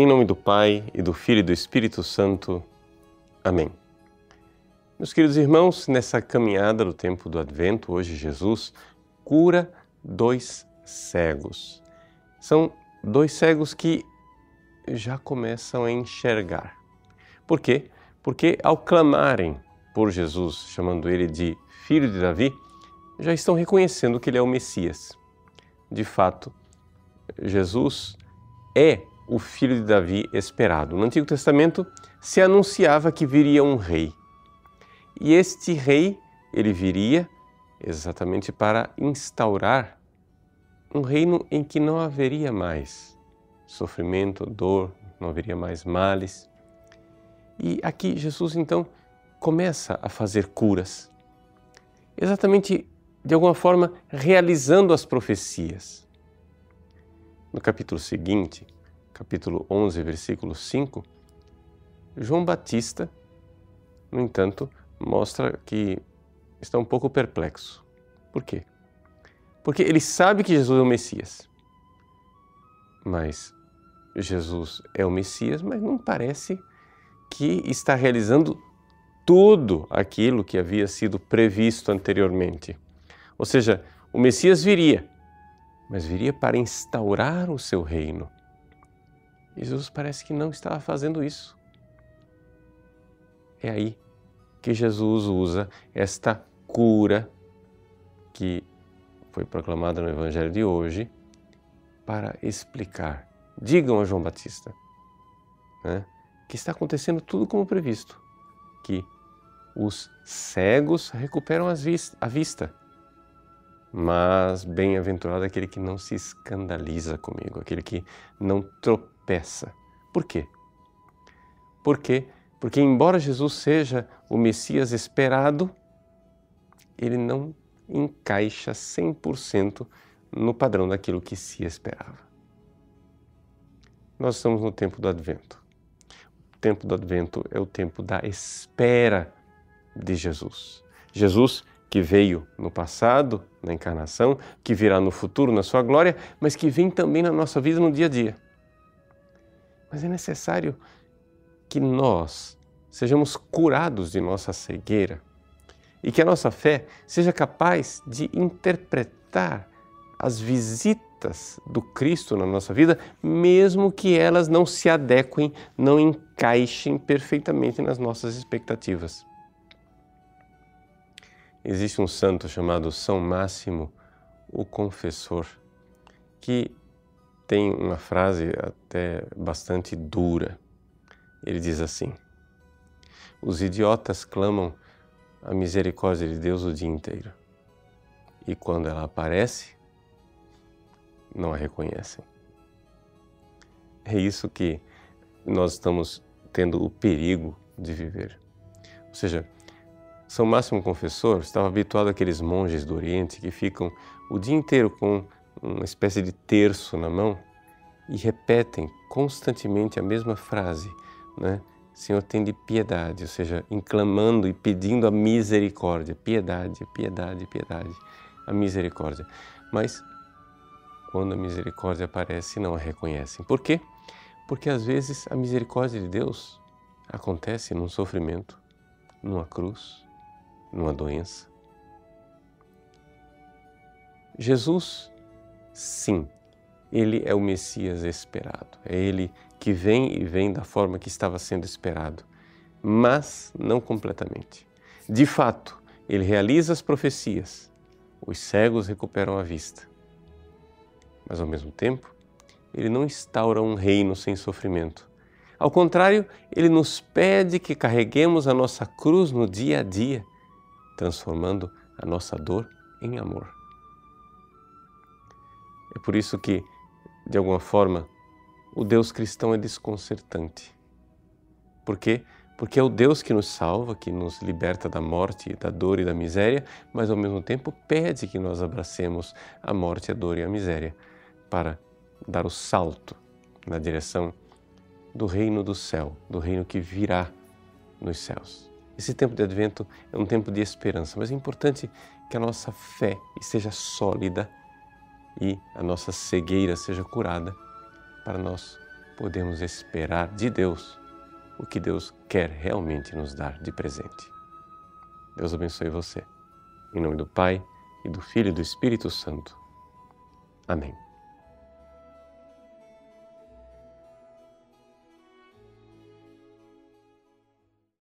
Em nome do Pai e do Filho e do Espírito Santo. Amém. Meus queridos irmãos, nessa caminhada do tempo do Advento, hoje Jesus cura dois cegos. São dois cegos que já começam a enxergar. Por quê? Porque ao clamarem por Jesus, chamando ele de filho de Davi, já estão reconhecendo que ele é o Messias. De fato, Jesus é o filho de Davi esperado. No Antigo Testamento se anunciava que viria um rei. E este rei, ele viria exatamente para instaurar um reino em que não haveria mais sofrimento, dor, não haveria mais males. E aqui Jesus então começa a fazer curas, exatamente de alguma forma realizando as profecias. No capítulo seguinte, capítulo 11, versículo 5, João Batista, no entanto, mostra que está um pouco perplexo. Por quê? Porque ele sabe que Jesus é o Messias. Mas Jesus é o Messias, mas não parece que está realizando tudo aquilo que havia sido previsto anteriormente. Ou seja, o Messias viria, mas viria para instaurar o seu reino. Jesus parece que não estava fazendo isso. É aí que Jesus usa esta cura que foi proclamada no Evangelho de hoje para explicar. Digam a João Batista né, que está acontecendo tudo como previsto, que os cegos recuperam a vista, mas bem-aventurado aquele que não se escandaliza comigo, aquele que não tropeça. Por quê? Porque porque, embora Jesus seja o Messias esperado, ele não encaixa 100% no padrão daquilo que se esperava. Nós estamos no tempo do Advento. O tempo do Advento é o tempo da espera de Jesus. Jesus que veio no passado, na encarnação, que virá no futuro, na sua glória, mas que vem também na nossa vida no dia a dia. Mas é necessário que nós sejamos curados de nossa cegueira e que a nossa fé seja capaz de interpretar as visitas do Cristo na nossa vida, mesmo que elas não se adequem, não encaixem perfeitamente nas nossas expectativas. Existe um santo chamado São Máximo, o Confessor, que tem uma frase até bastante dura. Ele diz assim: Os idiotas clamam a misericórdia de Deus o dia inteiro. E quando ela aparece, não a reconhecem. É isso que nós estamos tendo o perigo de viver. Ou seja, São Máximo Confessor estava habituado àqueles monges do Oriente que ficam o dia inteiro com uma espécie de terço na mão e repetem constantemente a mesma frase, né? Senhor, tem de piedade, ou seja, inclamando e pedindo a misericórdia, piedade, piedade, piedade, a misericórdia. Mas quando a misericórdia aparece, não a reconhecem. Por quê? Porque às vezes a misericórdia de Deus acontece num sofrimento, numa cruz, numa doença. Jesus, sim, ele é o Messias esperado. É ele que vem e vem da forma que estava sendo esperado, mas não completamente. De fato, ele realiza as profecias, os cegos recuperam a vista. Mas ao mesmo tempo, ele não instaura um reino sem sofrimento. Ao contrário, ele nos pede que carreguemos a nossa cruz no dia a dia, transformando a nossa dor em amor. É por isso que de alguma forma, o Deus cristão é desconcertante. Por quê? Porque é o Deus que nos salva, que nos liberta da morte, da dor e da miséria, mas ao mesmo tempo pede que nós abracemos a morte, a dor e a miséria para dar o salto na direção do reino do céu, do reino que virá nos céus. Esse tempo de advento é um tempo de esperança, mas é importante que a nossa fé esteja sólida e a nossa cegueira seja curada, para nós podemos esperar de Deus o que Deus quer realmente nos dar de presente. Deus abençoe você. Em nome do Pai, e do Filho e do Espírito Santo. Amém.